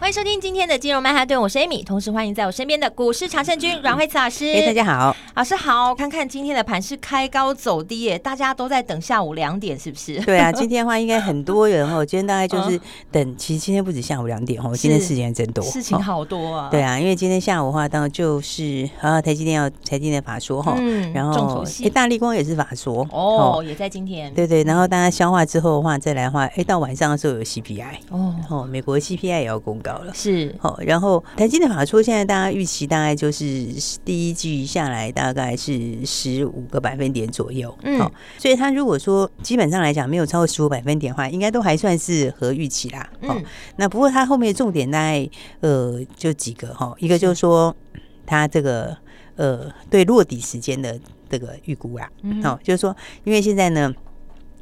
欢迎收听今天的金融曼哈顿，我是 Amy，同时欢迎在我身边的股市常胜军阮惠慈老师。哎，大家好，老师好。看看今天的盘是开高走低耶，大家都在等下午两点，是不是？对啊，今天的话应该很多人哦。今天大概就是 等，其实今天不止下午两点哦，今天事情还真多，事情好多啊。对啊，因为今天下午的话，当然就是啊，台积电要台积电法说哈，嗯，然后哎，大立光也是法说哦，也在今天。对对，然后大家消化之后的话，再来的话，哎，到晚上的时候有 CPI 哦，哦，美国 CPI 也要公告了，是。哦。然后台积电法说，现在大家预期大概就是第一季下来大概是十五个百分点左右，嗯，所以他如果说基本上来讲没有超过十五百分点的话，应该都还算是合预期啦，嗯，那不过他后面的重点大概呃就几个。哈，一个就是说他这个呃对落底时间的这个预估啊，好，就是说因为现在呢。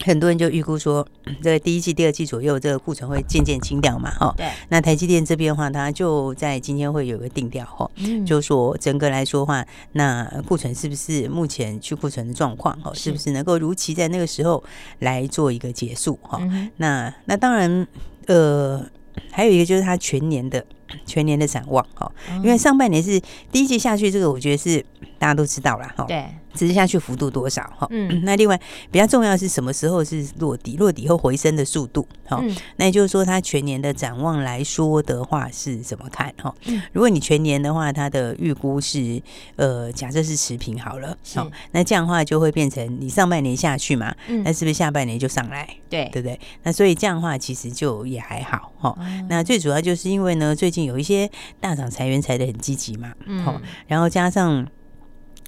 很多人就预估说，这个第一季、第二季左右，这个库存会渐渐清掉嘛，哈。对。那台积电这边的话，它就在今天会有个定调，哈，就说整个来说的话，那库存是不是目前去库存的状况，哈，是不是能够如期在那个时候来做一个结束，哈。那那当然，呃，还有一个就是它全年的全年的展望，哈，因为上半年是第一季下去，这个我觉得是大家都知道了，哈。对。只是下去幅度多少哈？嗯，那另外比较重要的是什么时候是落底？落底后回升的速度哈？那也就是说，它全年的展望来说的话是怎么看哈？如果你全年的话，它的预估是呃，假设是持平好了，好，那这样的话就会变成你上半年下去嘛，那是不是下半年就上来？对，对不对？那所以这样的话其实就也还好哈。那最主要就是因为呢，最近有一些大厂裁员裁的很积极嘛，嗯，然后加上。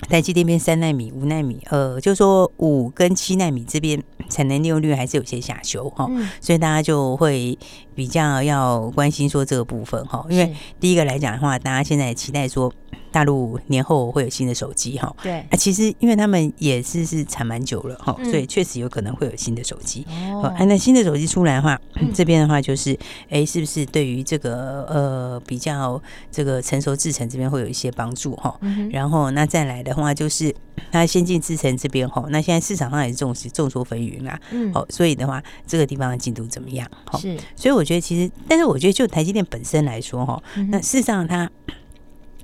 台积电边三纳米、五纳米，呃，就说五跟七纳米这边产能利用率还是有些下修哈，所以大家就会比较要关心说这个部分哈，因为第一个来讲的话，大家现在期待说。大陆年后会有新的手机哈，对。啊，其实因为他们也是是产蛮久了哈，所以确实有可能会有新的手机。哦，那新的手机出来的话，这边的话就是，哎，是不是对于这个呃比较这个成熟制程这边会有一些帮助哈？然后那再来的话就是，那先进制程这边哈，那现在市场上也是众众说纷纭啦，嗯，好，所以的话这个地方的进度怎么样？是，所以我觉得其实，但是我觉得就台积电本身来说哈，那事实上它。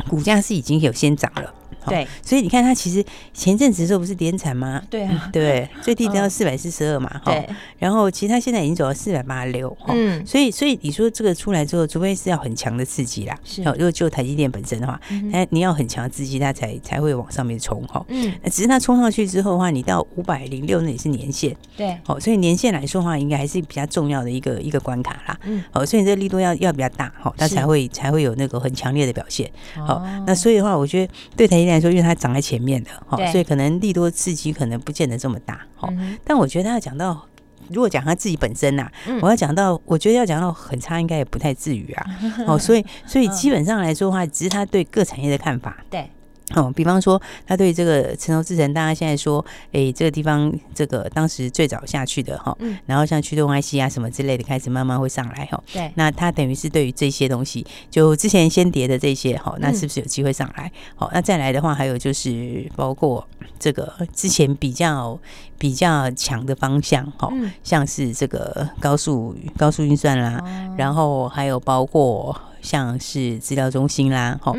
股价是已经有先涨了。对，所以你看它其实前阵子的时候不是连产吗？对啊，对，最低跌到四百四十二嘛，哈。对。然后其实它现在已经走到四百八十六，嗯。所以，所以你说这个出来之后，除非是要很强的刺激啦，是。如果就台积电本身的话，那你要很强的刺激，它才才会往上面冲，哈。嗯。只是它冲上去之后的话，你到五百零六那也是年限，对。好，所以年限来说的话，应该还是比较重要的一个一个关卡啦。嗯。好，所以这个力度要要比较大，哈，它才会才会有那个很强烈的表现。好，那所以的话，我觉得对台积电来说，因为它长在前面的，哈，所以可能利多刺激可能不见得这么大，哈。但我觉得他要讲到，如果讲他自己本身呐，我要讲到，我觉得要讲到很差，应该也不太至于啊。哦，所以所以基本上来说的话，只是他对各产业的看法。对。哦，比方说，他对这个城投之城，大家现在说，哎，这个地方这个当时最早下去的哈，然后像驱动 IC 啊什么之类的，开始慢慢会上来哈。对，那他等于是对于这些东西，就之前先跌的这些哈，那是不是有机会上来？好，那再来的话，还有就是包括这个之前比较比较强的方向哈，像是这个高速高速运算啦，然后还有包括。像是资料中心啦，哈，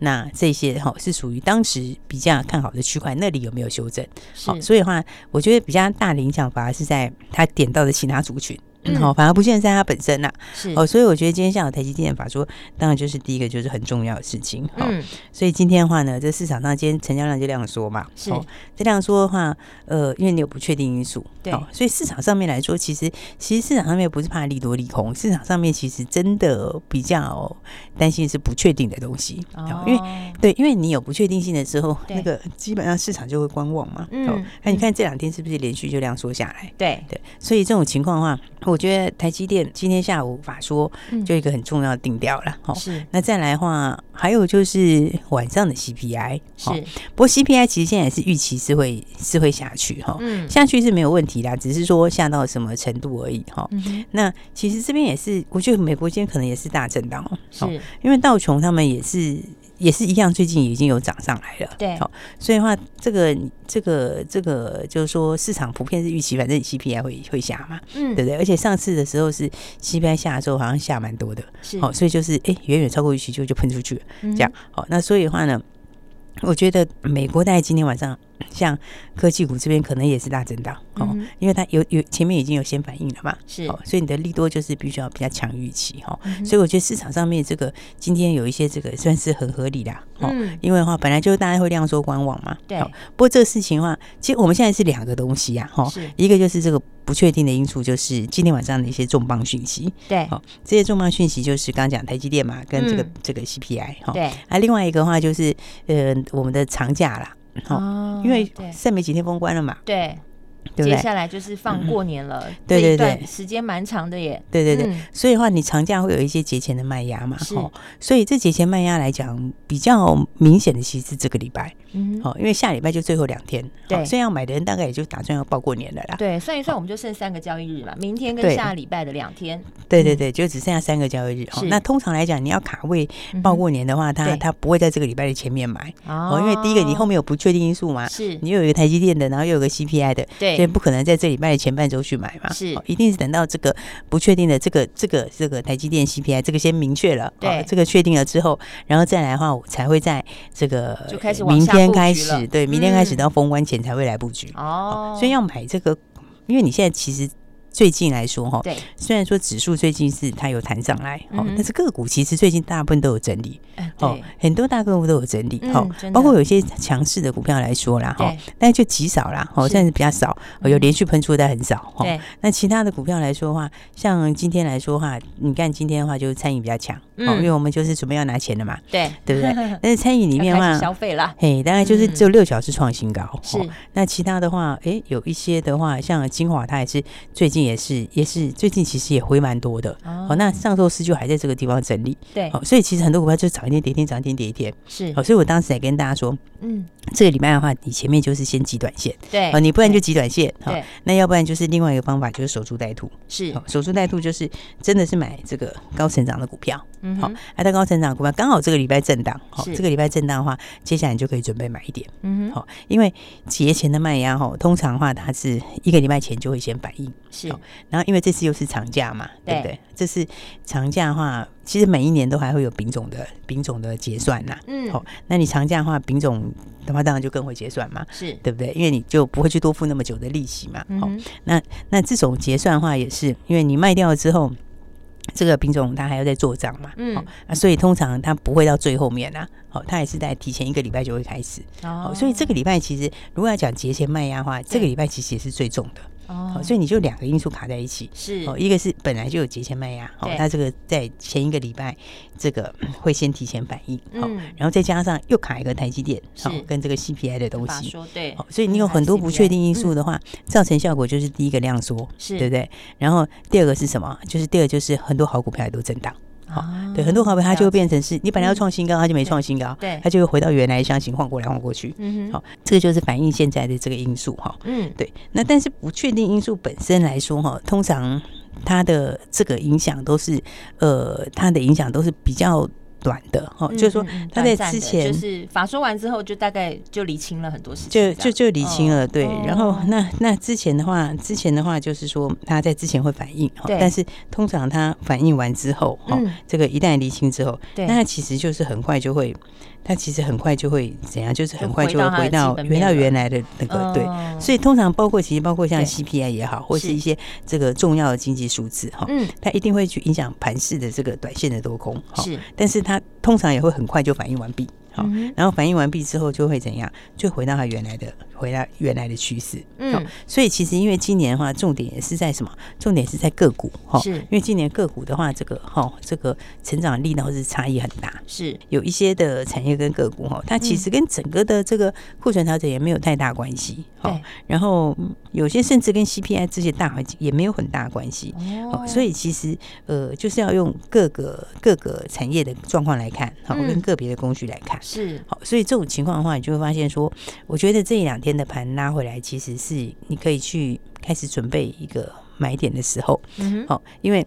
那这些哈是属于当时比较看好的区块，那里有没有修正？好，所以的话，我觉得比较大的影响反而是在他点到的其他族群。嗯，好，反而不现在它本身呐，是。哦，所以我觉得今天下午台积电法说，当然就是第一个就是很重要的事情，嗯，所以今天的话呢，这市场上今天成交量就量缩嘛，是，这量缩的话，呃，因为你有不确定因素，对，所以市场上面来说，其实其实市场上面不是怕利多利空，市场上面其实真的比较担心是不确定的东西，哦，因为对，因为你有不确定性的时候，那个基本上市场就会观望嘛，嗯，那你看这两天是不是连续就量缩下来？对。对，所以这种情况的话。我觉得台积电今天下午法说就一个很重要的定调了。好、嗯，是。那再来的话，还有就是晚上的 CPI 是。不过 CPI 其实现在也是预期是会是会下去哈，嗯，下去是没有问题啦，只是说下到什么程度而已哈。嗯、那其实这边也是，我觉得美国今天可能也是大震荡哦，是因为道琼他们也是。也是一样，最近已经有涨上来了。对，好，所以的话，这个、这个、这个，就是说，市场普遍是预期，反正 CPI 会会下嘛，嗯，对不对？而且上次的时候是 CPI 下的时候，好像下蛮多的，是，好，所以就是，哎，远远超过预期就就喷出去了，这样，好，那所以的话呢，我觉得美国大概今天晚上。像科技股这边可能也是大震荡哦，嗯、因为它有有前面已经有先反应了嘛，是。哦，所以你的利多就是必须要比较强预期哈，嗯、所以我觉得市场上面这个今天有一些这个算是很合理的哦，嗯、因为的话本来就大家会量缩观望嘛，对，不过这个事情的话，其实我们现在是两个东西呀哈，是。一个就是这个不确定的因素，就是今天晚上的一些重磅讯息，对，好，这些重磅讯息就是刚刚讲台积电嘛，跟这个、嗯、这个 CPI 哈，对，啊，另外一个的话就是呃我们的长假啦。哦，因为剩没几天封关了嘛，对。对对，接下来就是放过年了，嗯、对对。对，时间蛮长的耶。对对对，嗯、所以的话，你长假会有一些节前的卖压嘛？是，所以这节前卖压来讲，比较明显的其实是这个礼拜，嗯，好，因为下礼拜就最后两天，对，所以要买的人大概也就打算要报过年了啦。对，算一算，我们就剩三个交易日嘛，明天跟下礼拜的两天。对对对，就只剩下三个交易日。是，那通常来讲，你要卡位报过年的话，他他不会在这个礼拜的前面买。哦，因为第一个你后面有不确定因素嘛，是。你又有一个台积电的，然后又有个 CPI 的，对。不可能在这礼拜的前半周去买嘛？是，一定是等到这个不确定的这个这个这个台积电 CPI 这个先明确了，对，这个确定了之后，然后再来的话，我才会在这个就开始明天开始，对，明天开始到封关前才会来布局哦。所以要买这个，因为你现在其实。最近来说哈，对，虽然说指数最近是它有弹上来，哦，但是个股其实最近大部分都有整理，哦，很多大个股都有整理，哦，包括有些强势的股票来说啦，哈，但就极少啦，哦，现在是比较少，有连续喷出的很少，哈。那其他的股票来说的话，像今天来说的话，你看今天的话就是餐饮比较强，哦，因为我们就是准备要拿钱了嘛，对，对不对？但是餐饮里面的话，消费了，嘿，大概就是只有六小时创新高，是。那其他的话，哎，有一些的话，像金华，它也是最近。也是也是最近其实也回蛮多的。哦，那上周四就还在这个地方整理，对，哦，所以其实很多股票就涨一天跌一天，涨一天跌一天，是，哦，所以我当时也跟大家说，嗯，这个礼拜的话，你前面就是先挤短线，对，哦，你不然就挤短线，好，那要不然就是另外一个方法就是守株待兔，是，守株待兔就是真的是买这个高成长的股票，嗯，好，它高成长股票刚好这个礼拜震荡，好，这个礼拜震荡的话，接下来你就可以准备买一点，嗯，好，因为节前的卖压哈，通常的话它是一个礼拜前就会先反应，是。然后，因为这次又是长假嘛，对不对？这是长假的话，其实每一年都还会有丙种的丙种的结算呐。嗯，好，那你长假的话，丙种的话当然就更会结算嘛，是对不对？因为你就不会去多付那么久的利息嘛。好，那那这种结算的话，也是因为你卖掉了之后，这个品种它还要再做账嘛。嗯，啊，所以通常它不会到最后面啊。好，它也是在提前一个礼拜就会开始。哦，所以这个礼拜其实如果要讲节前卖压的话，这个礼拜其实也是最重的。哦，所以你就两个因素卡在一起，是。哦，一个是本来就有节前卖压，好，它这个在前一个礼拜这个 会先提前反应，好，然后再加上又卡一个台积电，好，跟这个 CPI 的东西，对，所以你有很多不确定因素的话，造成效果就是第一个量缩，是。对不对？然后第二个是什么？就是第二个就是很多好股票也都震荡。好，对，很多好朋友它就会变成是你本来要创新高，它就没创新高，对，它就会回到原来的箱型晃过来晃过去。嗯哼，好，这个就是反映现在的这个因素哈。嗯，对，那但是不确定因素本身来说哈，通常它的这个影响都是呃，它的影响都是比较。短的哈，就是说他在之前就是法说完之后，就大概就理清了很多事情，就就就理清了。对，然后那那之前的话，之前的话就是说他在之前会反应，但是通常他反应完之后，哈，这个一旦理清之后，那他其实就是很快就会。它其实很快就会怎样，就是很快就会回到回到原来的那个对，所以通常包括其实包括像 CPI 也好，或是一些这个重要的经济数字哈，嗯，它一定会去影响盘市的这个短线的多空哈，是，但是它通常也会很快就反应完毕，好，然后反应完毕之后就会怎样，就回到它原来的。回到原来的趋势。嗯、哦，所以其实因为今年的话，重点也是在什么？重点是在个股哈。是，因为今年个股的话，这个哈，这个成长力道是差异很大。是，有一些的产业跟个股哈，它其实跟整个的这个库存调整也没有太大关系。好、嗯，然后有些甚至跟 CPI 这些大环境也没有很大关系。哦，所以其实呃，就是要用各个各个产业的状况来看，好，跟个别的工具来看。是，好，所以这种情况的话，你就会发现说，我觉得这一两天的盘拉回来，其实是你可以去开始准备一个买点的时候。嗯，好，因为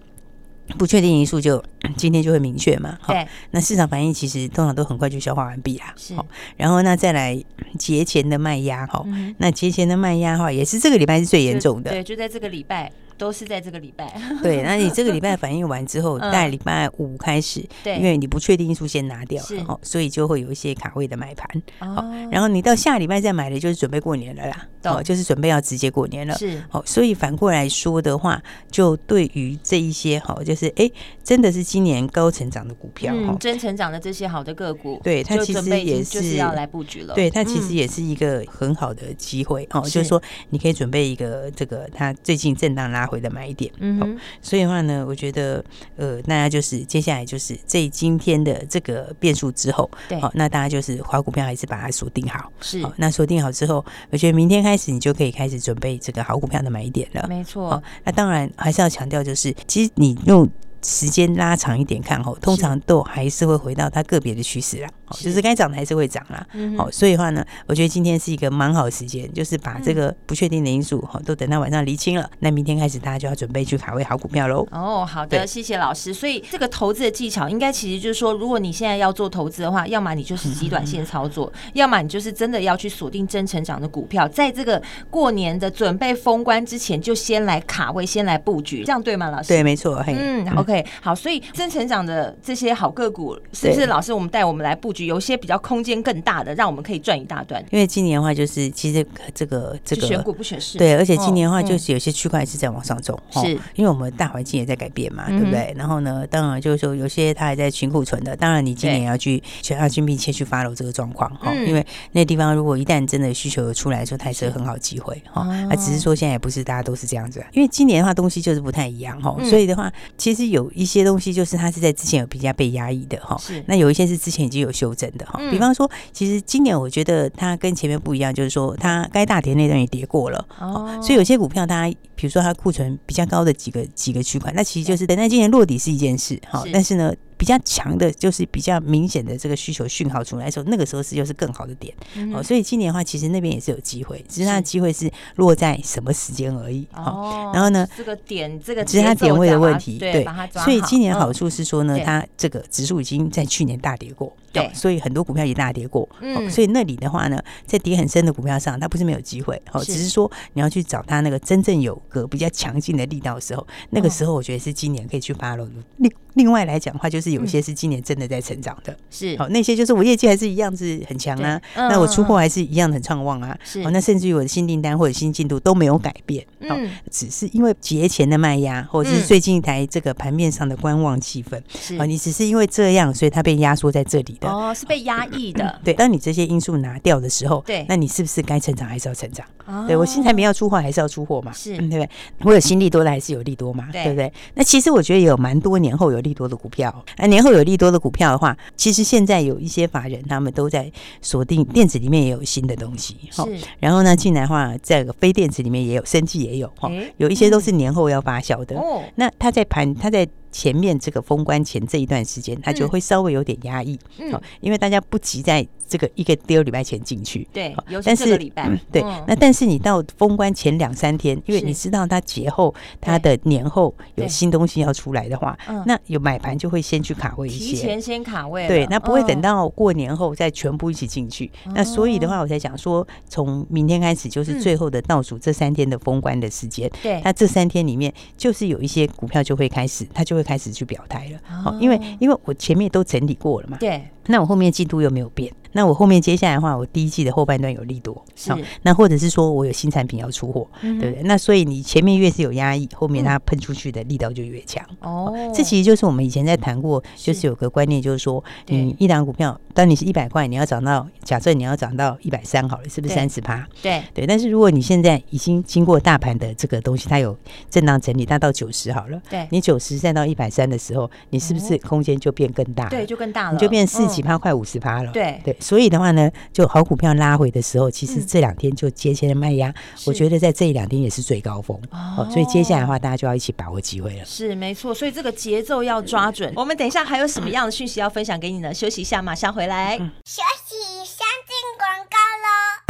不确定因素就今天就会明确嘛。对，那市场反应其实通常都很快就消化完毕啦。是，然后那再来节前的卖压，哈，那节前的卖压哈，也是这个礼拜是最严重的。对，就在这个礼拜。都是在这个礼拜，对。那你这个礼拜反应完之后，在礼拜五开始，对，因为你不确定因素先拿掉了，所以就会有一些卡位的买盘。哦，然后你到下礼拜再买的，就是准备过年了啦。哦，就是准备要直接过年了。是，哦，所以反过来说的话，就对于这一些好，就是哎，真的是今年高成长的股票，嗯，真成长的这些好的个股，对，它其实也是要来布局了。对，它其实也是一个很好的机会哦，就是说你可以准备一个这个它最近震荡拉回的买点，嗯、哦，所以的话呢，我觉得呃，大家就是接下来就是这今天的这个变数之后，对，好、哦，那大家就是好股票还是把它锁定好，是，哦，那锁定好之后，我觉得明天开始你就可以开始准备这个好股票的买点了，没错，哦，那当然还是要强调，就是其实你用。时间拉长一点看吼，通常都还是会回到它个别的趋势啦。是就是该涨的还是会涨啦。好、所以的话呢，我觉得今天是一个蛮好的时间，就是把这个不确定的因素哈，都等到晚上厘清了，嗯、那明天开始大家就要准备去卡位好股票喽。哦，好的，谢谢老师。所以这个投资的技巧，应该其实就是说，如果你现在要做投资的话，要么你就是极短线操作，嗯、要么你就是真的要去锁定真成长的股票，在这个过年的准备封关之前，就先来卡位，先来布局，这样对吗，老师？对，没错。嗯，嗯，OK，好，所以。真成长的这些好个股，是不是老师？我们带我们来布局，有些比较空间更大的，让我们可以赚一大段。因为今年的话，就是其实这个这个选股不选市，对，而且今年的话，就是有些区块是在往上走，是因为我们大环境也在改变嘛，对不对？然后呢，当然就是说有些它还在清库存的，当然你今年要去全要去密切去 follow 这个状况哈，因为那地方如果一旦真的需求有出来的时候，它是很好机会哈。啊，只是说现在也不是大家都是这样子，因为今年的话东西就是不太一样哈，所以的话，其实有一些东西就是它是在之前。有比较被压抑的哈，是那有一些是之前已经有修正的哈，嗯、比方说，其实今年我觉得它跟前面不一样，就是说它该大跌那段也跌过了，哦，所以有些股票它，比如说它库存比较高的几个几个区块，那其实就是等待今年落底是一件事好，但是呢。比较强的，就是比较明显的这个需求讯号出来的时候，那个时候是又是更好的点。嗯、哦，所以今年的话，其实那边也是有机会，只是它的机会是落在什么时间而已。哦，然后呢，这个点，这个只是它点位的问题。对，所以今年好处是说呢，嗯、它这个指数已经在去年大跌过。对、哦，所以很多股票也大跌过。嗯、哦，所以那里的话呢，在跌很深的股票上，它不是没有机会。哦，只是说你要去找它那个真正有个比较强劲的力道的时候，那个时候我觉得是今年可以去 follow 的。另另外来讲的话，就是有些是今年真的在成长的。是，好，那些就是我业绩还是一样是很强啊。嗯、那我出货还是一样很畅旺啊。是，哦，那甚至于我的新订单或者新进度都没有改变。嗯、哦，只是因为节前的卖压，或者是最近一台这个盘面上的观望气氛。是，哦，你只是因为这样，所以它被压缩在这里的。哦，是被压抑的、嗯。对，当你这些因素拿掉的时候，对，那你是不是该成长还是要成长？哦、对我新产品要出货还是要出货嘛？是、嗯，对不对？我有新利多的还是有利多嘛？对，不对？那其实我觉得也有蛮多年后有利多的股票。那年后有利多的股票的话，其实现在有一些法人他们都在锁定电子里面也有新的东西。是，然后呢，进来的话，在非电子里面也有，生技也有哈，有一些都是年后要发酵的。哦，那他在盘，他在。前面这个封关前这一段时间，它就会稍微有点压抑，好，因为大家不急在这个一个第二礼拜前进去，对，但是礼拜，对，那但是你到封关前两三天，因为你知道它节后它的年后有新东西要出来的话，那有买盘就会先去卡位一些，提前先卡位，对，那不会等到过年后再全部一起进去。那所以的话，我才讲说，从明天开始就是最后的倒数这三天的封关的时间，对，那这三天里面就是有一些股票就会开始，它就会。开始去表态了，好，因为因为我前面都整理过了嘛，对，那我后面进度又没有变。那我后面接下来的话，我第一季的后半段有利多，是、哦。那或者是说我有新产品要出货，嗯、对不对？那所以你前面越是有压抑，后面它喷出去的力道就越强。哦、嗯，这其实就是我们以前在谈过，就是有个观念，就是说，你一档股票，当你是一百块，你要涨到，假设你要涨到一百三好了，是不是三十趴？对对。但是如果你现在已经经过大盘的这个东西，它有震荡整理，它到九十好了，对，你九十再到一百三的时候，你是不是空间就变更大？对，就更大了，你就变四几趴，快五十趴了。对对，所以的话呢，就好股票拉回的时候，其实这两天就接前的卖压，我觉得在这一两天也是最高峰哦。所以接下来的话，大家就要一起把握机会了。是没错，所以这个节奏要抓准。我们等一下还有什么样的讯息要分享给你呢？休息一下，马上回来。休息，先进广告喽。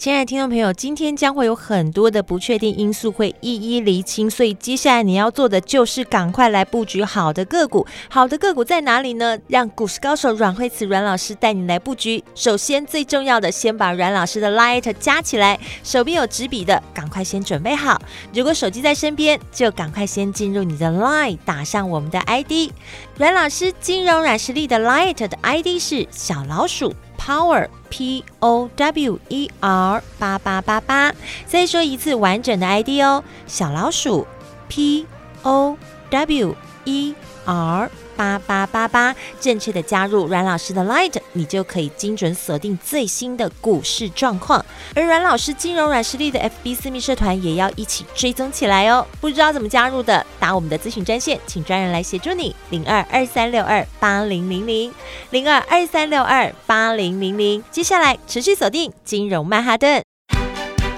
亲爱的听众朋友，今天将会有很多的不确定因素会一一厘清，所以接下来你要做的就是赶快来布局好的个股。好的个股在哪里呢？让股市高手阮慧慈阮老师带你来布局。首先最重要的，先把阮老师的 Light 加起来，手边有纸笔的，赶快先准备好。如果手机在身边，就赶快先进入你的 Line，打上我们的 ID。阮老师金融软实力的 Light 的 ID 是小老鼠。Power P O W E R 八八八八，再说一次完整的 ID 哦，小老鼠 P O W E R。八八八八，正确的加入阮老师的 Light，你就可以精准锁定最新的股市状况。而阮老师金融软实力的 FB 私密社团也要一起追踪起来哦。不知道怎么加入的，打我们的咨询专线，请专人来协助你。零二二三六二八零零零零二二三六二八零零零。接下来持续锁定金融曼哈顿。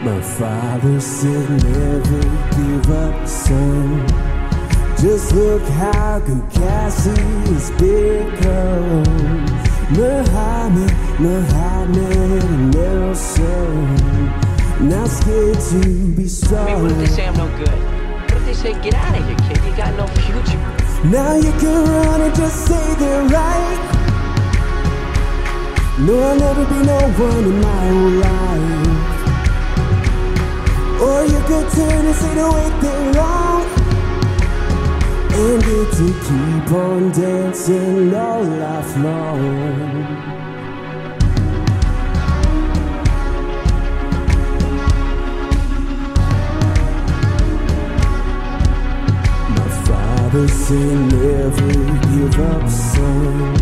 My father said never give up son. Just look how good Cassie has become. Muhammad, Muhammad Nelson. Not scared to be strong. I mean, what if they say I'm no good? What if they say get out of here kid, you got no future. Now you can run and just say they're right. No, I'll never be no one in my whole life or you could turn and say the way they're wrong And get to keep on dancing all life long father said never give up son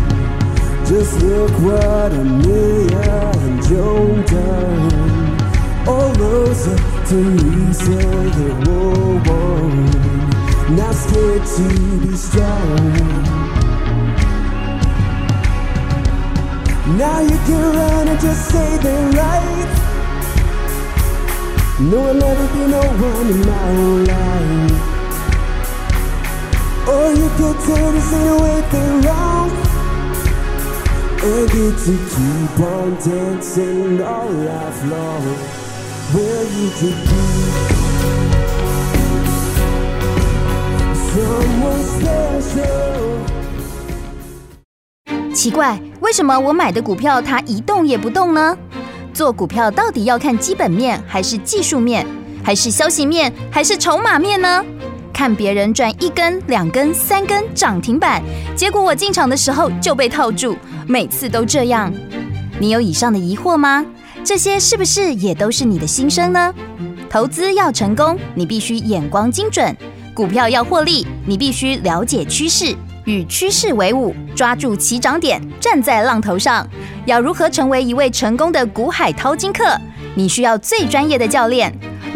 Just look what Amelia and Joan done. All those Teresa, the war won. Not scared to be strong. Now you can run and just say they're right. No, I'll never be no one in my whole life. Or you could turn and say way they're wrong. And get to keep on dancing all life long. Where you to be？奇怪，为什么我买的股票它一动也不动呢？做股票到底要看基本面，还是技术面，还是消息面，还是筹码面呢？看别人赚一根、两根、三根涨停板，结果我进场的时候就被套住，每次都这样。你有以上的疑惑吗？这些是不是也都是你的心声呢？投资要成功，你必须眼光精准；股票要获利，你必须了解趋势，与趋势为伍，抓住起涨点，站在浪头上。要如何成为一位成功的股海淘金客？你需要最专业的教练。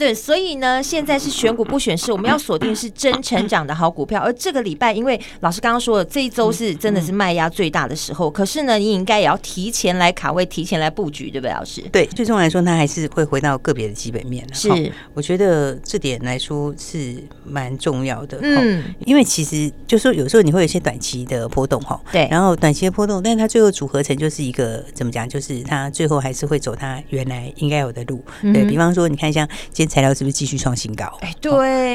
入曼哈顿，所以呢，现在是选股不选市，我们要锁定是真成长的好股票。而这个礼拜，因为老师刚刚说了，这一周是真的是卖压最大的时候，可是呢，你应该也要提前来卡位，提前来布局，对不对，老师？对，最终来说，它还是会回到个别的基本面。是，我觉得这点来说是蛮重要的。嗯，因为其实就说有时候你会有一些短期的波动哈，对，然后短期的波动，但是它最后组合成就是一个怎么讲？就是它最后还是会走它原来应该有的路。对，比方说，你看像今天材料是不是继续创新高？哎，对，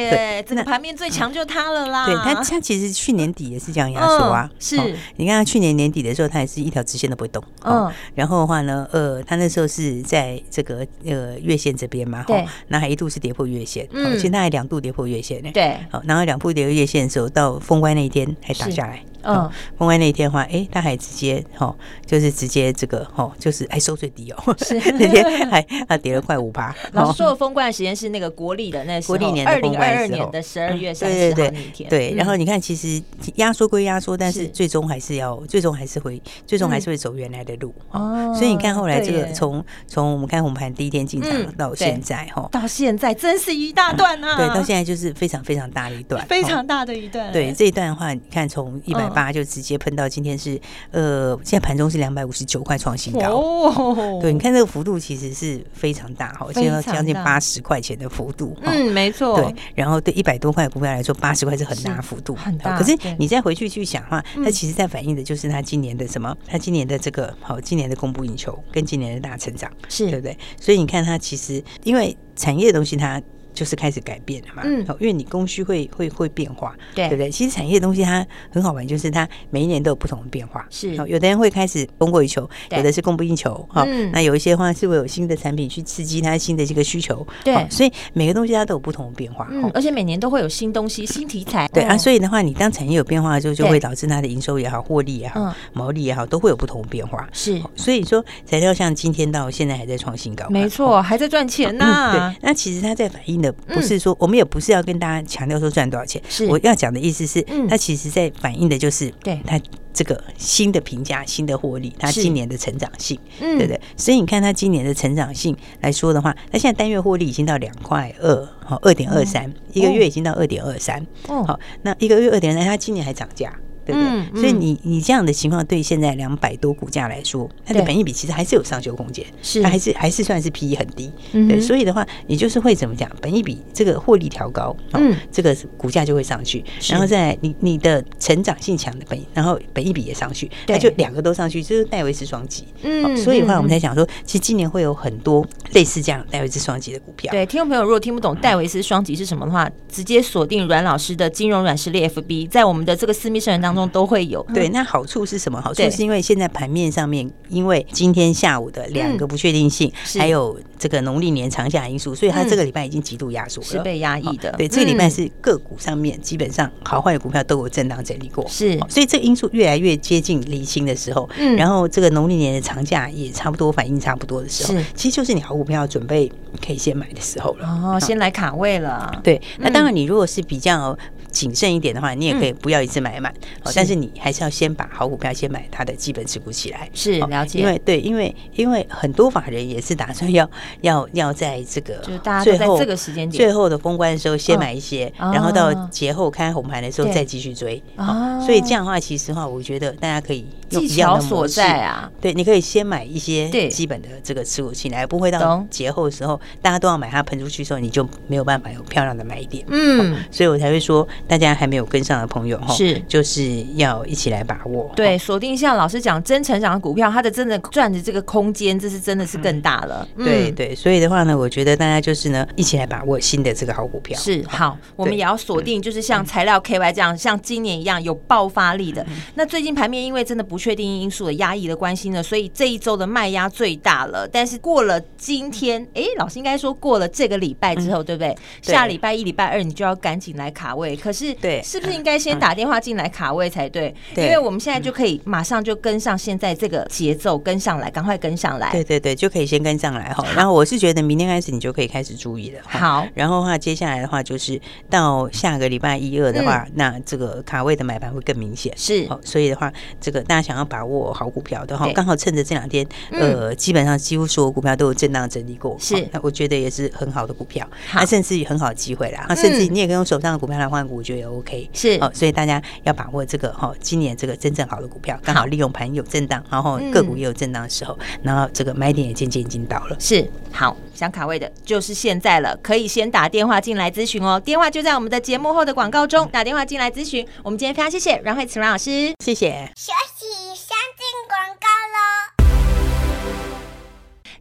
对，整个盘面最强就它了啦。对，它它其实去年底也是这样压缩啊。是，你看它去年年底的时候，它也是一条直线都不会动。嗯，然后的话呢，呃，它那时候是在这个呃月线这边嘛，对，那还一度是跌破月线，嗯，其实它还两度跌破月线呢。对，好，然后两度跌破月线的时候，到封关那一天还打下来。嗯，封关那一天的话，哎，他还直接哈，就是直接这个哈，就是还收最低哦，是 那天还啊跌了快五趴。老师说的封关的时间是那个国历的那国历年二零二二年的十二月三十号那一天。对，然后你看，其实压缩归压缩，但是最终还是要，最终还是会，最终还是会走原来的路。哦，所以你看后来这个从从我们看红盘第一天进场到现在哈，到现在真是一大段啊。对，到现在就是非常非常大的一段，非常大的一段。对，这一段的话，你看从一百。八就直接喷到今天是呃，现在盘中是两百五十九块创新高。哦，对，你看这个幅度其实是非常大哈，现在将近八十块钱的幅度。嗯，没错。对，然后对一百多块股票来说，八十块是很大幅度，很大。可是你再回去去想的话，它其实在反映的就是它今年的什么？它今年的这个好，今年的供不应求跟今年的大成长，是对不对？所以你看它其实因为产业的东西它。就是开始改变了嘛，嗯，因为你供需会会会变化，对，对不对？其实产业的东西它很好玩，就是它每一年都有不同的变化，是。有的人会开始供过于求，有的是供不应求，哈。那有一些话是会有新的产品去刺激它新的这个需求，对。所以每个东西它都有不同的变化，嗯，而且每年都会有新东西、新题材，对啊。所以的话，你当产业有变化的时候，就会导致它的营收也好、获利也好、毛利也好，都会有不同的变化，是。所以说，材料像今天到现在还在创新高，没错，还在赚钱呢。对，那其实它在反映的不是说我们也不是要跟大家强调说赚多少钱，是我要讲的意思是，它其实在反映的就是对它这个新的评价、新的获利，它今年的成长性，对不对？所以你看它今年的成长性来说的话，它现在单月获利已经到两块二，好二点二三，一个月已经到二点二三，好，那一个月二点三，它今年还涨价。对不对？嗯嗯、所以你你这样的情况，对现在两百多股价来说，它的本益比其实还是有上修空间，是它还是还是算是 P E 很低。嗯、对，所以的话，你就是会怎么讲？本益比这个获利调高，嗯，这个股价就会上去，然后再你你的成长性强的本，然后本益比也上去，对那就两个都上去，就是戴维斯双击。嗯，所以的话，我们才想说，其实今年会有很多类似这样戴维斯双击的股票。对，听众朋友如果听不懂戴维斯双击是什么的话，直接锁定阮老师的金融软实力 F B，在我们的这个私密社群当中。都会有。对，那好处是什么？好处是因为现在盘面上面，因为今天下午的两个不确定性，还有这个农历年长假因素，所以它这个礼拜已经极度压缩了，是被压抑的。对，这个礼拜是个股上面基本上好坏的股票都有震荡整理过，是，所以这个因素越来越接近离清的时候，嗯，然后这个农历年的长假也差不多反应差不多的时候，是，其实就是你好股票准备可以先买的时候了，哦，先来卡位了。对，那当然你如果是比较。谨慎一点的话，你也可以不要一次买满，哦，但是你还是要先把好股票先买它的基本持股起来。是了解，因为对，因为因为很多法人也是打算要要要在这个就是大家在这个时间点最后的封关的时候先买一些，然后到节后开红盘的时候再继续追。哦，所以这样的话，其实话我觉得大家可以用一样的模式啊。对，你可以先买一些基本的这个持股起来，不会到节后的时候大家都要买它喷出去的时候，你就没有办法有漂亮的买点。嗯，所以我才会说。大家还没有跟上的朋友哈，是就是要一起来把握。对，锁定像老师讲真成长的股票，它的真的赚的这个空间，这是真的是更大了。嗯、对对，所以的话呢，我觉得大家就是呢，一起来把握新的这个好股票。是好，我们也要锁定，就是像材料 KY 这样，对像今年一样有爆发力的。嗯、那最近盘面因为真的不确定因素的压抑的关系呢，所以这一周的卖压最大了。但是过了今天，哎，老师应该说过了这个礼拜之后，嗯、对不对？对下礼拜一、礼拜二，你就要赶紧来卡位。可是对，是不是应该先打电话进来卡位才对？对，因为我们现在就可以马上就跟上现在这个节奏，跟上来，赶快跟上来。对对对，就可以先跟上来哈。然后我是觉得明天开始你就可以开始注意了。好，然后的话接下来的话就是到下个礼拜一二的话，那这个卡位的买盘会更明显。是，所以的话，这个大家想要把握好股票的话，刚好趁着这两天，呃，基本上几乎所有股票都有震荡整理过。是，那我觉得也是很好的股票，那甚至于很好的机会啦。那甚至你也可以用手上的股票来换股，我觉得也 OK。是，哦，所以大家要把握这个哈，今年这个真正好的股票，刚好利用盘有震荡，然后个股也有震荡的时候，然后这个买点也渐渐已经到了。是，好，想卡位的就是现在了，可以先打电话进来咨询哦，电话就在我们的节目后的广告中，打电话进来咨询。我们今天非常谢谢阮慧慈阮老师，谢谢。休息，先进广告喽。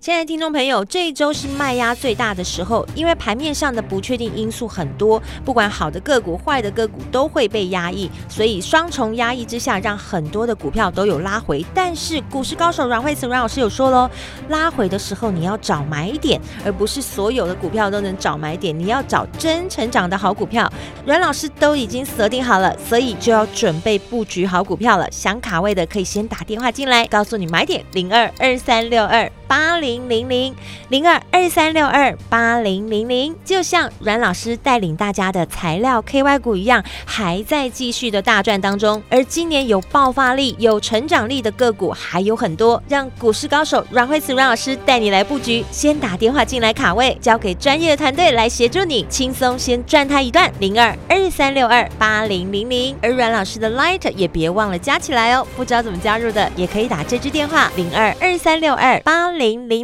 亲爱的听众朋友，这一周是卖压最大的时候，因为盘面上的不确定因素很多，不管好的个股、坏的个股都会被压抑，所以双重压抑之下，让很多的股票都有拉回。但是股市高手阮慧慈阮老师有说喽，拉回的时候你要找买点，而不是所有的股票都能找买点，你要找真成长的好股票。阮老师都已经锁定好了，所以就要准备布局好股票了。想卡位的可以先打电话进来，告诉你买点零二二三六二八零。零零零零二二三六二八零零零，就像阮老师带领大家的材料 KY 股一样，还在继续的大赚当中。而今年有爆发力、有成长力的个股还有很多，让股市高手阮慧慈阮老师带你来布局。先打电话进来卡位，交给专业的团队来协助你，轻松先赚他一段。零二二三六二八零零零，而阮老师的 Light 也别忘了加起来哦。不知道怎么加入的，也可以打这支电话零二二三六二八零零